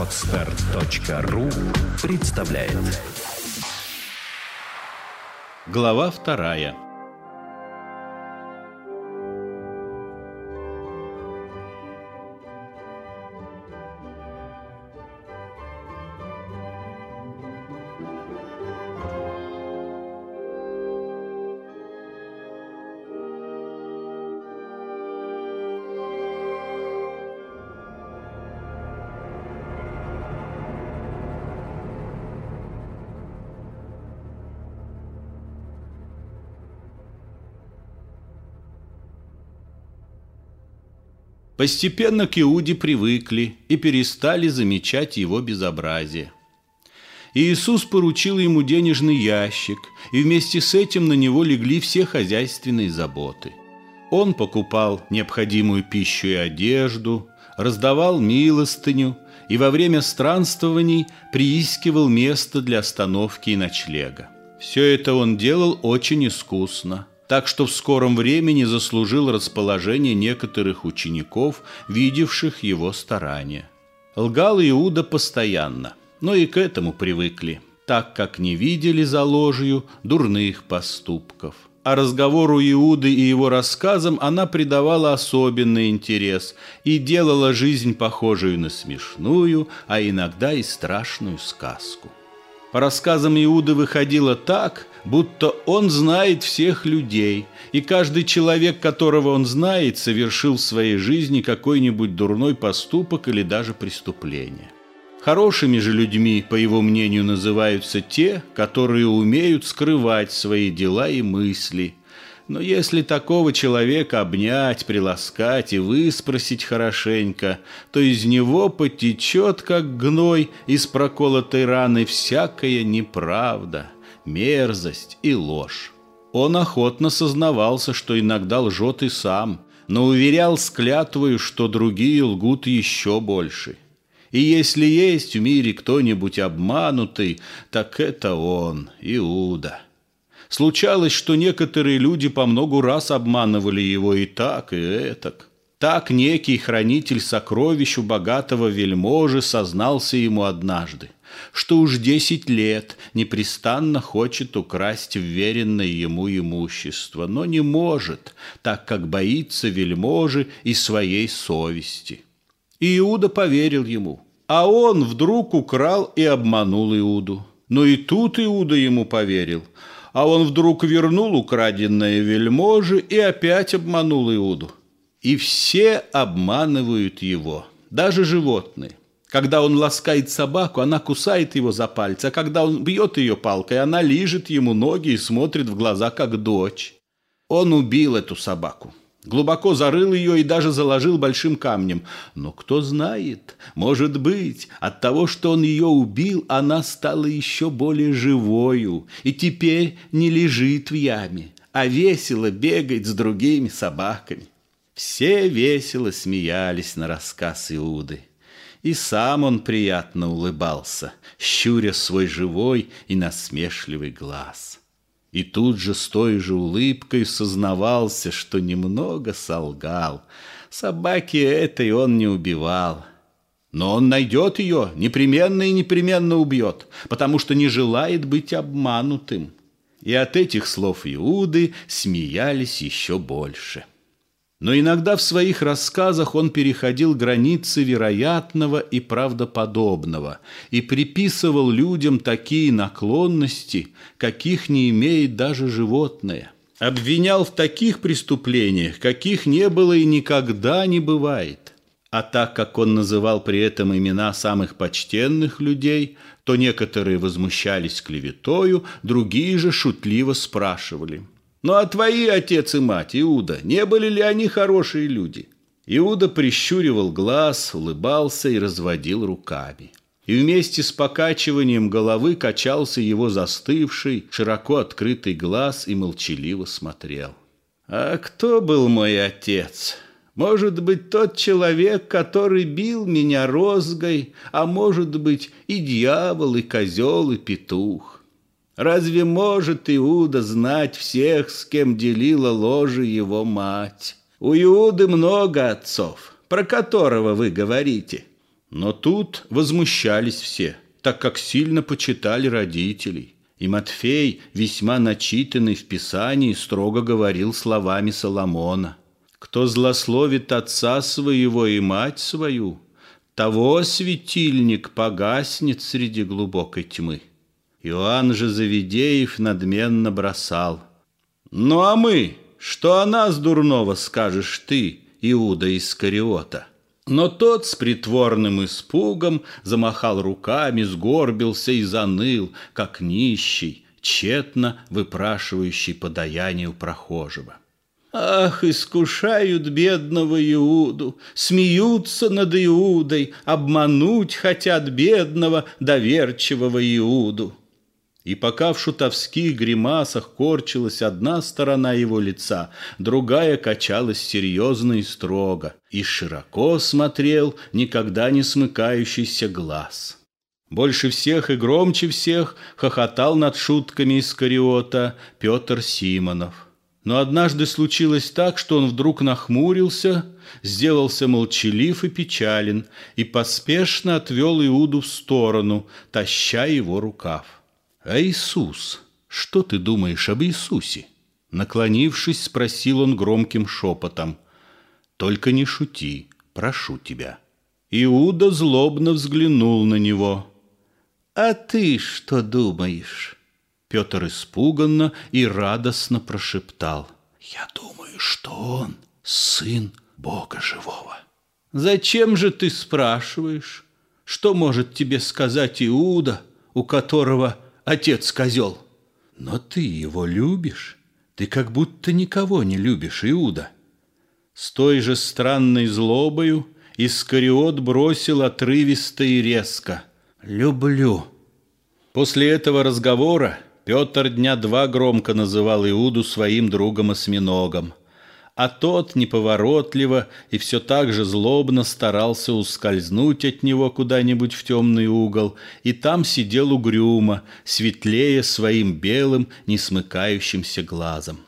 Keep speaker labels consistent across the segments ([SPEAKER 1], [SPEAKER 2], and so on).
[SPEAKER 1] Отстар.ру представляет.
[SPEAKER 2] Глава вторая Постепенно к Иуде привыкли и перестали замечать его безобразие. Иисус поручил ему денежный ящик, и вместе с этим на него легли все хозяйственные заботы. Он покупал необходимую пищу и одежду, раздавал милостыню и во время странствований приискивал место для остановки и ночлега. Все это он делал очень искусно – так что в скором времени заслужил расположение некоторых учеников, видевших его старания. Лгал Иуда постоянно, но и к этому привыкли, так как не видели за ложью дурных поступков. А разговору Иуды и его рассказам она придавала особенный интерес и делала жизнь похожую на смешную, а иногда и страшную сказку. По рассказам Иуды выходило так, будто он знает всех людей, и каждый человек, которого он знает, совершил в своей жизни какой-нибудь дурной поступок или даже преступление. Хорошими же людьми, по его мнению, называются те, которые умеют скрывать свои дела и мысли. Но если такого человека обнять, приласкать и выспросить хорошенько, то из него потечет, как гной из проколотой раны, всякая неправда – мерзость и ложь. Он охотно сознавался, что иногда лжет и сам, но уверял с клятвою, что другие лгут еще больше. И если есть в мире кто-нибудь обманутый, так это он, Иуда. Случалось, что некоторые люди по многу раз обманывали его и так, и этак. Так некий хранитель сокровищ у богатого вельможи сознался ему однажды – что уж десять лет непрестанно хочет украсть вверенное ему имущество, но не может, так как боится вельможи и своей совести. Иуда поверил ему, а он вдруг украл и обманул Иуду. Но и тут Иуда ему поверил, а он вдруг вернул украденное вельможи и опять обманул Иуду. И все обманывают его, даже животные. Когда он ласкает собаку, она кусает его за пальцы, а когда он бьет ее палкой, она лижет ему ноги и смотрит в глаза, как дочь. Он убил эту собаку. Глубоко зарыл ее и даже заложил большим камнем. Но кто знает, может быть, от того, что он ее убил, она стала еще более живою и теперь не лежит в яме, а весело бегает с другими собаками. Все весело смеялись на рассказ Иуды. И сам он приятно улыбался, щуря свой живой и насмешливый глаз. И тут же с той же улыбкой сознавался, что немного солгал. Собаки этой он не убивал. Но он найдет ее, непременно и непременно убьет, потому что не желает быть обманутым. И от этих слов Иуды смеялись еще больше. Но иногда в своих рассказах он переходил границы вероятного и правдоподобного и приписывал людям такие наклонности, каких не имеет даже животное. Обвинял в таких преступлениях, каких не было и никогда не бывает. А так как он называл при этом имена самых почтенных людей, то некоторые возмущались клеветою, другие же шутливо спрашивали – ну а твои отец и мать, Иуда, не были ли они хорошие люди? Иуда прищуривал глаз, улыбался и разводил руками. И вместе с покачиванием головы качался его застывший, широко открытый глаз и молчаливо смотрел. «А кто был мой отец?» Может быть, тот человек, который бил меня розгой, а может быть, и дьявол, и козел, и петух. Разве может Иуда знать всех, с кем делила ложе его мать? У Иуды много отцов, про которого вы говорите. Но тут возмущались все, так как сильно почитали родителей. И Матфей, весьма начитанный в Писании, строго говорил словами Соломона. «Кто злословит отца своего и мать свою, того светильник погаснет среди глубокой тьмы». Иоанн же Завидеев надменно бросал. «Ну а мы, что о нас дурного скажешь ты, Иуда Искариота?» Но тот с притворным испугом замахал руками, сгорбился и заныл, как нищий, тщетно выпрашивающий подаяние у прохожего. Ах, искушают бедного Иуду, смеются над Иудой, обмануть хотят бедного, доверчивого Иуду. И пока в шутовских гримасах корчилась одна сторона его лица, другая качалась серьезно и строго, и широко смотрел никогда не смыкающийся глаз. Больше всех и громче всех хохотал над шутками Искариота Петр Симонов. Но однажды случилось так, что он вдруг нахмурился, сделался молчалив и печален, и поспешно отвел Иуду в сторону, таща его рукав. «А Иисус? Что ты думаешь об Иисусе?» Наклонившись, спросил он громким шепотом. «Только не шути, прошу тебя». Иуда злобно взглянул на него. «А ты что думаешь?» Петр испуганно и радостно прошептал. «Я думаю, что он сын Бога живого». «Зачем же ты спрашиваешь? Что может тебе сказать Иуда, у которого отец козел. Но ты его любишь. Ты как будто никого не любишь, Иуда. С той же странной злобою Искариот бросил отрывисто и резко. «Люблю». После этого разговора Петр дня два громко называл Иуду своим другом-осьминогом а тот неповоротливо и все так же злобно старался ускользнуть от него куда-нибудь в темный угол, и там сидел угрюмо, светлее своим белым, несмыкающимся глазом.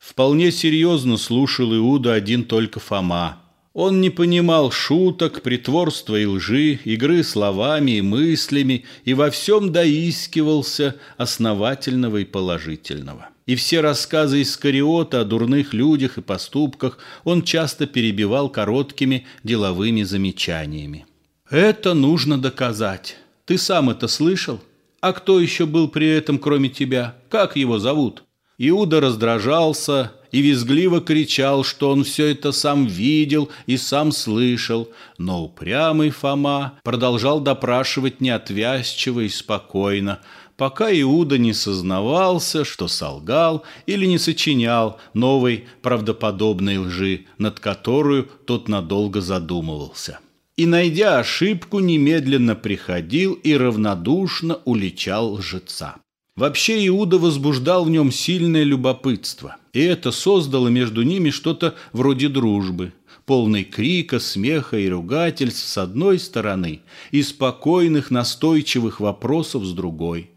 [SPEAKER 2] Вполне серьезно слушал Иуда один только Фома. Он не понимал шуток, притворства и лжи, игры словами и мыслями, и во всем доискивался основательного и положительного и все рассказы Искариота о дурных людях и поступках он часто перебивал короткими деловыми замечаниями. «Это нужно доказать. Ты сам это слышал? А кто еще был при этом, кроме тебя? Как его зовут?» Иуда раздражался и визгливо кричал, что он все это сам видел и сам слышал, но упрямый Фома продолжал допрашивать неотвязчиво и спокойно, пока Иуда не сознавался, что солгал или не сочинял новой правдоподобной лжи, над которую тот надолго задумывался. И, найдя ошибку, немедленно приходил и равнодушно уличал лжеца. Вообще Иуда возбуждал в нем сильное любопытство, и это создало между ними что-то вроде дружбы, полной крика, смеха и ругательств с одной стороны и спокойных настойчивых вопросов с другой.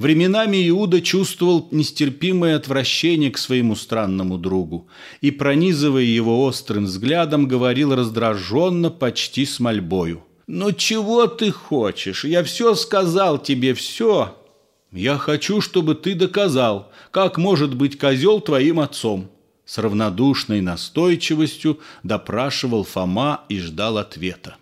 [SPEAKER 2] Временами Иуда чувствовал нестерпимое отвращение к своему странному другу и, пронизывая его острым взглядом, говорил раздраженно, почти с мольбою. «Ну чего ты хочешь? Я все сказал тебе, все!» «Я хочу, чтобы ты доказал, как может быть козел твоим отцом!» С равнодушной настойчивостью допрашивал Фома и ждал ответа.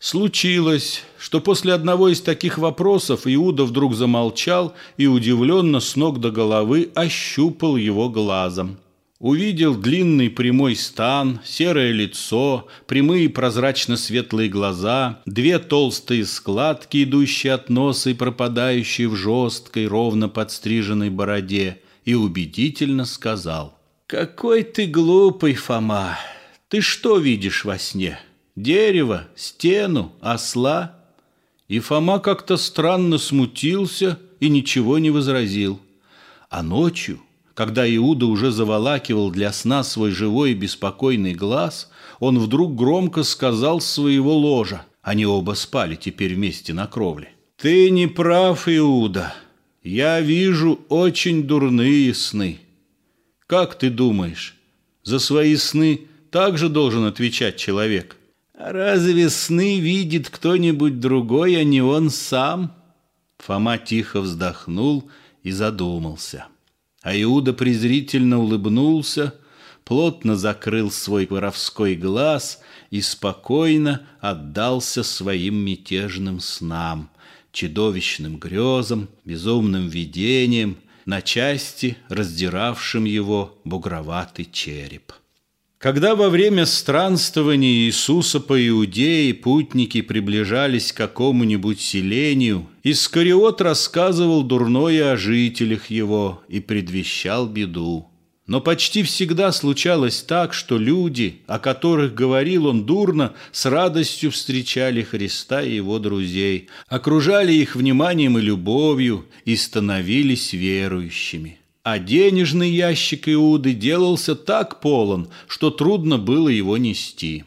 [SPEAKER 2] Случилось, что после одного из таких вопросов Иуда вдруг замолчал и удивленно с ног до головы ощупал его глазом. Увидел длинный прямой стан, серое лицо, прямые прозрачно-светлые глаза, две толстые складки, идущие от носа и пропадающие в жесткой, ровно подстриженной бороде, и убедительно сказал «Какой ты глупый, Фома! Ты что видишь во сне?» дерево, стену, осла. И Фома как-то странно смутился и ничего не возразил. А ночью, когда Иуда уже заволакивал для сна свой живой и беспокойный глаз, он вдруг громко сказал с своего ложа, они оба спали теперь вместе на кровле. «Ты не прав, Иуда. Я вижу очень дурные сны. Как ты думаешь, за свои сны также должен отвечать человек?» Разве сны видит кто-нибудь другой, а не он сам? Фома тихо вздохнул и задумался. А Иуда презрительно улыбнулся, плотно закрыл свой воровской глаз и спокойно отдался своим мятежным снам, чудовищным грезам, безумным видениям, на части раздиравшим его бугроватый череп. Когда во время странствования Иисуса по Иудее путники приближались к какому-нибудь селению, Искариот рассказывал дурное о жителях его и предвещал беду. Но почти всегда случалось так, что люди, о которых говорил он дурно, с радостью встречали Христа и его друзей, окружали их вниманием и любовью и становились верующими. А денежный ящик Иуды делался так полон, что трудно было его нести.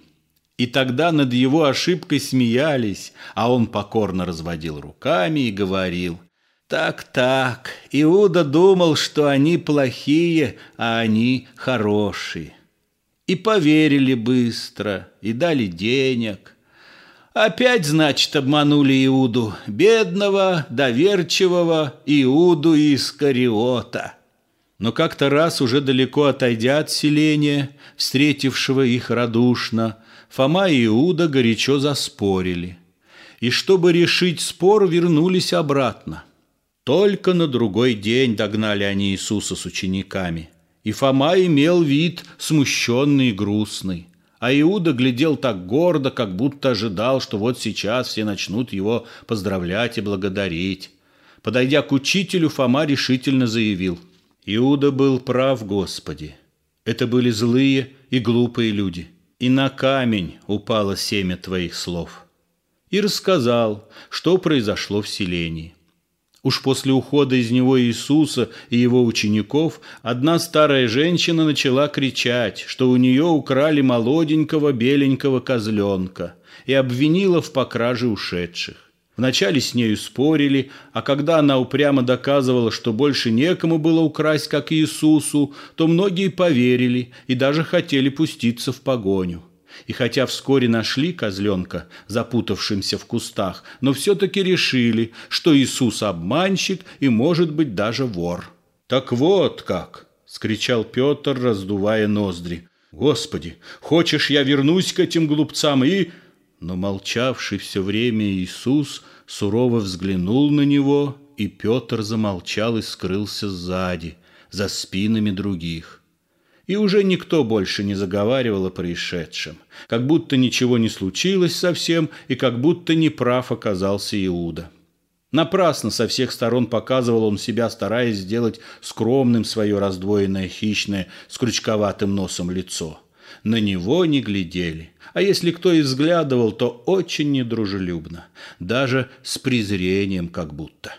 [SPEAKER 2] И тогда над его ошибкой смеялись, а он покорно разводил руками и говорил, «Так-так, Иуда думал, что они плохие, а они хорошие». И поверили быстро, и дали денег. Опять, значит, обманули Иуду, бедного, доверчивого Иуду Искариота. Но как-то раз, уже далеко отойдя от селения, встретившего их радушно, Фома и Иуда горячо заспорили. И чтобы решить спор, вернулись обратно. Только на другой день догнали они Иисуса с учениками. И Фома имел вид смущенный и грустный. А Иуда глядел так гордо, как будто ожидал, что вот сейчас все начнут его поздравлять и благодарить. Подойдя к учителю, Фома решительно заявил – Иуда был прав, Господи. Это были злые и глупые люди. И на камень упало семя Твоих слов. И рассказал, что произошло в селении. Уж после ухода из него Иисуса и его учеников одна старая женщина начала кричать, что у нее украли молоденького беленького козленка и обвинила в покраже ушедших. Вначале с нею спорили, а когда она упрямо доказывала, что больше некому было украсть, как Иисусу, то многие поверили и даже хотели пуститься в погоню. И хотя вскоре нашли козленка, запутавшимся в кустах, но все-таки решили, что Иисус обманщик и, может быть, даже вор. «Так вот как!» — скричал Петр, раздувая ноздри. «Господи, хочешь, я вернусь к этим глупцам и...» Но молчавший все время Иисус сурово взглянул на него, и Петр замолчал и скрылся сзади, за спинами других. И уже никто больше не заговаривал о происшедшем, как будто ничего не случилось совсем, и как будто неправ оказался Иуда. Напрасно со всех сторон показывал он себя, стараясь сделать скромным свое раздвоенное хищное с крючковатым носом лицо – на него не глядели. А если кто и взглядывал, то очень недружелюбно, даже с презрением как будто.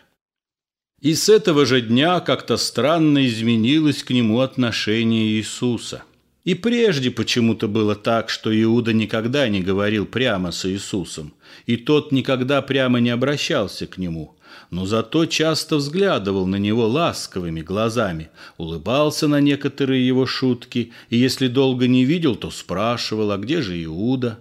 [SPEAKER 2] И с этого же дня как-то странно изменилось к нему отношение Иисуса. И прежде почему-то было так, что Иуда никогда не говорил прямо с Иисусом, и тот никогда прямо не обращался к нему – но зато часто взглядывал на него ласковыми глазами, улыбался на некоторые его шутки, и если долго не видел, то спрашивал, а где же Иуда?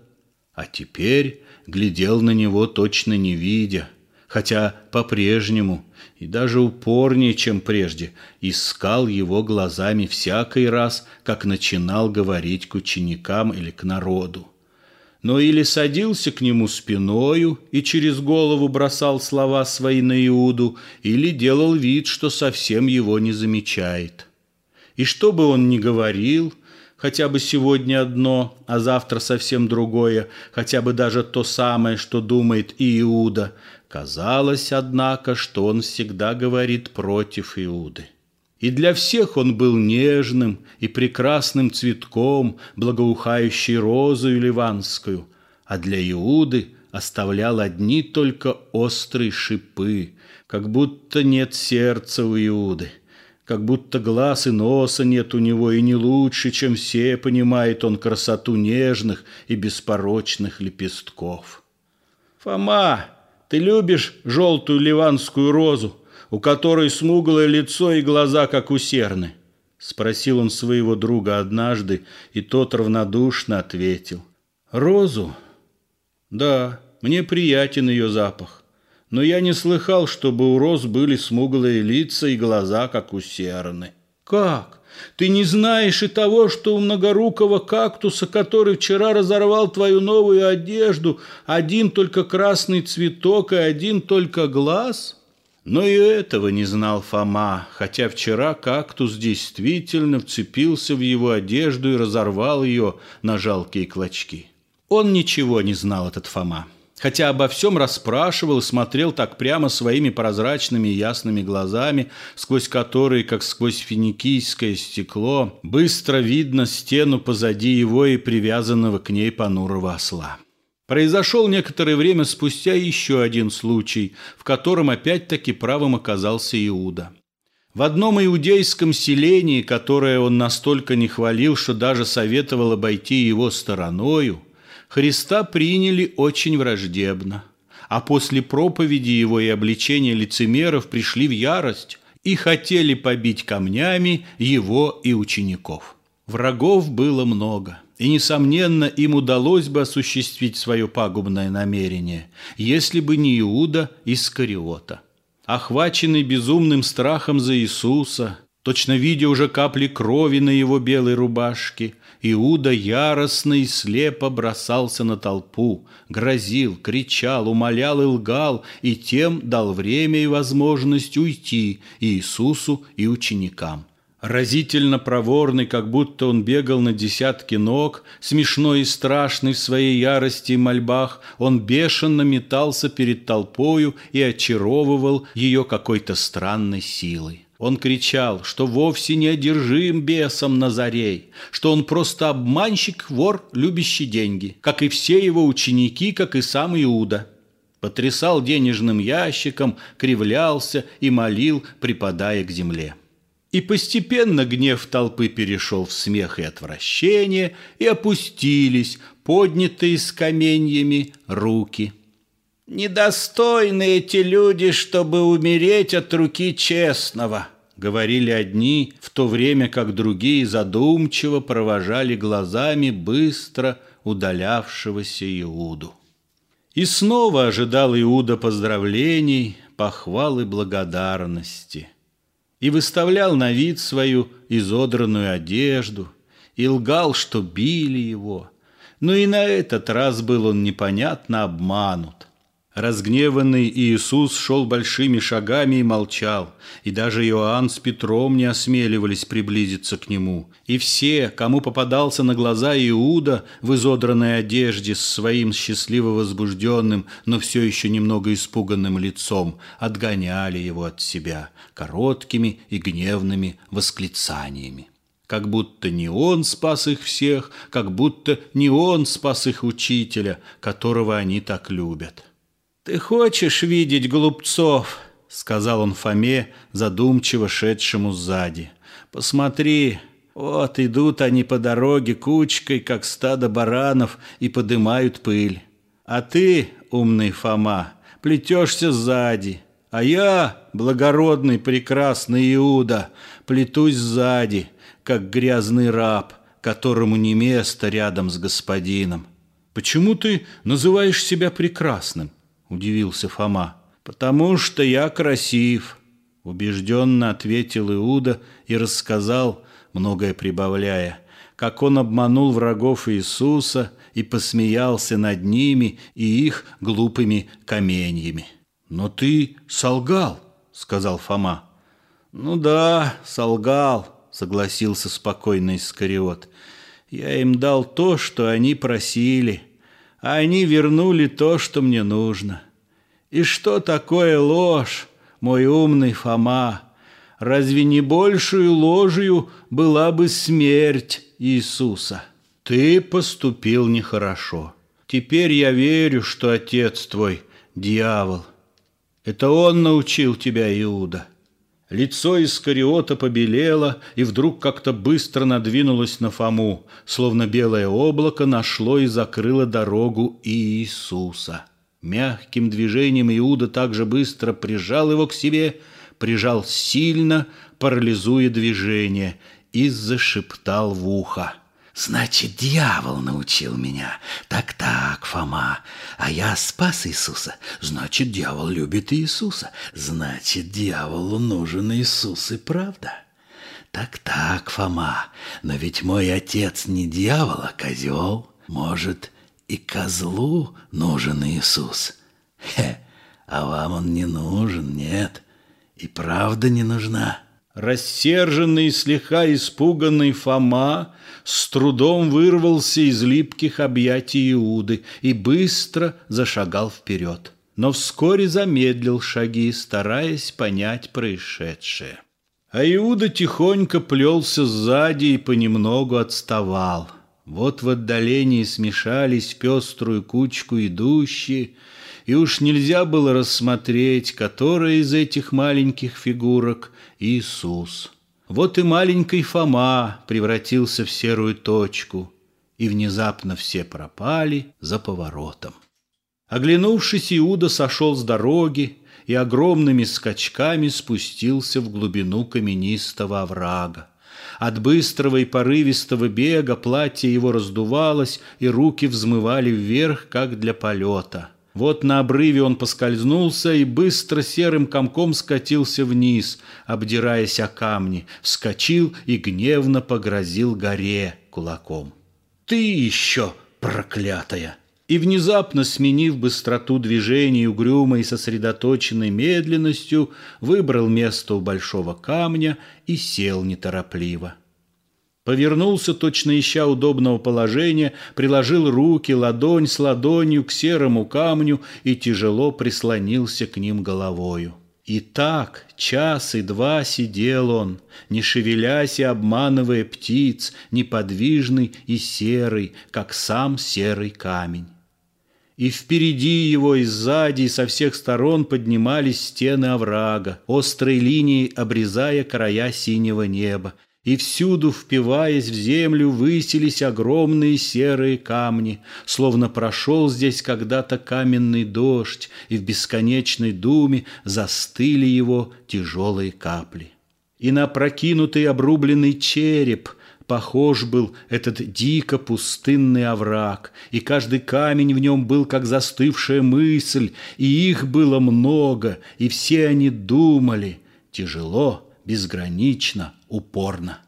[SPEAKER 2] А теперь глядел на него точно не видя, хотя по-прежнему и даже упорнее, чем прежде, искал его глазами всякий раз, как начинал говорить к ученикам или к народу но или садился к нему спиною и через голову бросал слова свои на Иуду, или делал вид, что совсем его не замечает. И что бы он ни говорил, хотя бы сегодня одно, а завтра совсем другое, хотя бы даже то самое, что думает и Иуда, казалось, однако, что он всегда говорит против Иуды. И для всех он был нежным и прекрасным цветком, благоухающей розою ливанскую, а для Иуды оставлял одни только острые шипы, как будто нет сердца у Иуды, как будто глаз и носа нет у него, и не лучше, чем все понимает он красоту нежных и беспорочных лепестков. «Фома, ты любишь желтую ливанскую розу?» У которой смуглое лицо и глаза, как у серны? Спросил он своего друга однажды, и тот равнодушно ответил. Розу? Да, мне приятен ее запах. Но я не слыхал, чтобы у роз были смуглые лица и глаза, как у серны. Как? Ты не знаешь и того, что у многорукого кактуса, который вчера разорвал твою новую одежду, один только красный цветок и один только глаз? Но и этого не знал Фома, хотя вчера кактус действительно вцепился в его одежду и разорвал ее на жалкие клочки. Он ничего не знал, этот Фома хотя обо всем расспрашивал и смотрел так прямо своими прозрачными и ясными глазами, сквозь которые, как сквозь финикийское стекло, быстро видно стену позади его и привязанного к ней понурого осла. Произошел некоторое время спустя еще один случай, в котором опять-таки правым оказался Иуда. В одном иудейском селении, которое он настолько не хвалил, что даже советовал обойти его стороною, Христа приняли очень враждебно, а после проповеди его и обличения лицемеров пришли в ярость и хотели побить камнями его и учеников. Врагов было много, и, несомненно, им удалось бы осуществить свое пагубное намерение, если бы не Иуда Искариота. Охваченный безумным страхом за Иисуса, точно видя уже капли крови на его белой рубашке, Иуда яростно и слепо бросался на толпу, грозил, кричал, умолял и лгал, и тем дал время и возможность уйти Иисусу и ученикам. Разительно проворный, как будто он бегал на десятки ног, смешной и страшный в своей ярости и мольбах, он бешено метался перед толпою и очаровывал ее какой-то странной силой. Он кричал, что вовсе не одержим бесом Назарей, что он просто обманщик, вор, любящий деньги, как и все его ученики, как и сам Иуда. Потрясал денежным ящиком, кривлялся и молил, припадая к земле. И постепенно гнев толпы перешел в смех и отвращение, и опустились, поднятые с каменьями, руки – «Недостойны эти люди, чтобы умереть от руки честного», — говорили одни, в то время как другие задумчиво провожали глазами быстро удалявшегося Иуду. И снова ожидал Иуда поздравлений, похвалы благодарности. И выставлял на вид свою изодранную одежду, и лгал, что били его. Но и на этот раз был он непонятно обманут. Разгневанный Иисус шел большими шагами и молчал, и даже Иоанн с Петром не осмеливались приблизиться к нему. И все, кому попадался на глаза Иуда в изодранной одежде с своим счастливо возбужденным, но все еще немного испуганным лицом, отгоняли его от себя короткими и гневными восклицаниями. Как будто не он спас их всех, как будто не он спас их учителя, которого они так любят. «Ты хочешь видеть голубцов?» — сказал он Фоме, задумчиво шедшему сзади. «Посмотри, вот идут они по дороге кучкой, как стадо баранов, и подымают пыль. А ты, умный Фома, плетешься сзади, а я, благородный прекрасный Иуда, плетусь сзади, как грязный раб, которому не место рядом с господином. Почему ты называешь себя прекрасным? – удивился Фома. «Потому что я красив», – убежденно ответил Иуда и рассказал, многое прибавляя, как он обманул врагов Иисуса и посмеялся над ними и их глупыми каменьями. «Но ты солгал», – сказал Фома. «Ну да, солгал», – согласился спокойно Искариот. «Я им дал то, что они просили» а они вернули то, что мне нужно. И что такое ложь, мой умный Фома? Разве не большую ложью была бы смерть Иисуса? Ты поступил нехорошо. Теперь я верю, что отец твой – дьявол. Это он научил тебя, Иуда. Лицо Искариота побелело и вдруг как-то быстро надвинулось на Фому, словно белое облако нашло и закрыло дорогу Иисуса. Мягким движением Иуда также быстро прижал его к себе, прижал сильно, парализуя движение, и зашептал в ухо.
[SPEAKER 3] Значит, дьявол научил меня. Так-так, Фома. А я спас Иисуса. Значит, дьявол любит Иисуса. Значит, дьяволу нужен Иисус и правда. Так-так, Фома. Но ведь мой отец не дьявол, а козел. Может, и козлу нужен Иисус. Хе, а вам он не нужен, нет. И правда не нужна.
[SPEAKER 2] Рассерженный, слегка испуганный Фома с трудом вырвался из липких объятий Иуды и быстро зашагал вперед. Но вскоре замедлил шаги, стараясь понять происшедшее. А Иуда тихонько плелся сзади и понемногу отставал. Вот в отдалении смешались пеструю кучку идущие, и уж нельзя было рассмотреть, которая из этих маленьких фигурок Иисус. Вот и маленький Фома превратился в серую точку, и внезапно все пропали за поворотом. Оглянувшись, Иуда сошел с дороги и огромными скачками спустился в глубину каменистого оврага. От быстрого и порывистого бега платье его раздувалось, и руки взмывали вверх, как для полета. Вот на обрыве он поскользнулся и быстро серым комком скатился вниз, обдираясь о камни, вскочил и гневно погрозил горе кулаком. «Ты еще, проклятая!» И внезапно, сменив быстроту движений угрюмой и сосредоточенной медленностью, выбрал место у большого камня и сел неторопливо. Повернулся, точно ища удобного положения, приложил руки, ладонь с ладонью к серому камню и тяжело прислонился к ним головою. И так час и два сидел он, не шевелясь и обманывая птиц, неподвижный и серый, как сам серый камень. И впереди его, и сзади, и со всех сторон поднимались стены оврага, острой линией обрезая края синего неба, и всюду, впиваясь в землю, высились огромные серые камни, словно прошел здесь когда-то каменный дождь, и в бесконечной думе застыли его тяжелые капли. И на прокинутый обрубленный череп похож был этот дико пустынный овраг, и каждый камень в нем был как застывшая мысль, и их было много, и все они думали тяжело, безгранично, упорно.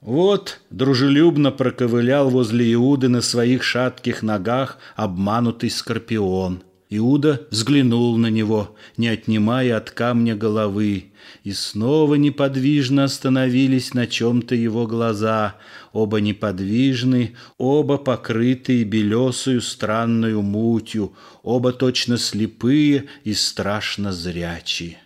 [SPEAKER 2] Вот дружелюбно проковылял возле Иуды на своих шатких ногах обманутый скорпион. Иуда взглянул на него, не отнимая от камня головы, и снова неподвижно остановились на чем-то его глаза, оба неподвижны, оба покрытые белесую странную мутью, оба точно слепые и страшно зрячие.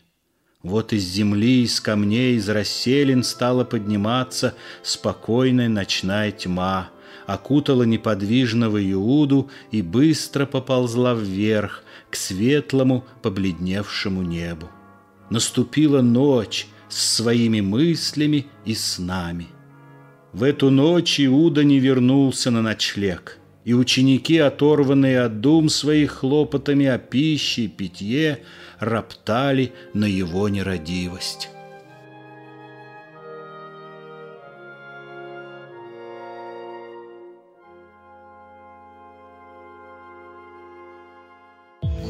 [SPEAKER 2] Вот из земли, из камней, из расселин стала подниматься спокойная ночная тьма, окутала неподвижного Иуду и быстро поползла вверх к светлому, побледневшему небу. Наступила ночь с своими мыслями и снами. В эту ночь Иуда не вернулся на ночлег – и ученики, оторванные от дум своих хлопотами о пище и питье, роптали на его нерадивость.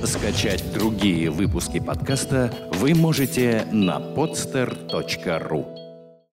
[SPEAKER 1] Скачать другие выпуски подкаста вы можете на podster.ru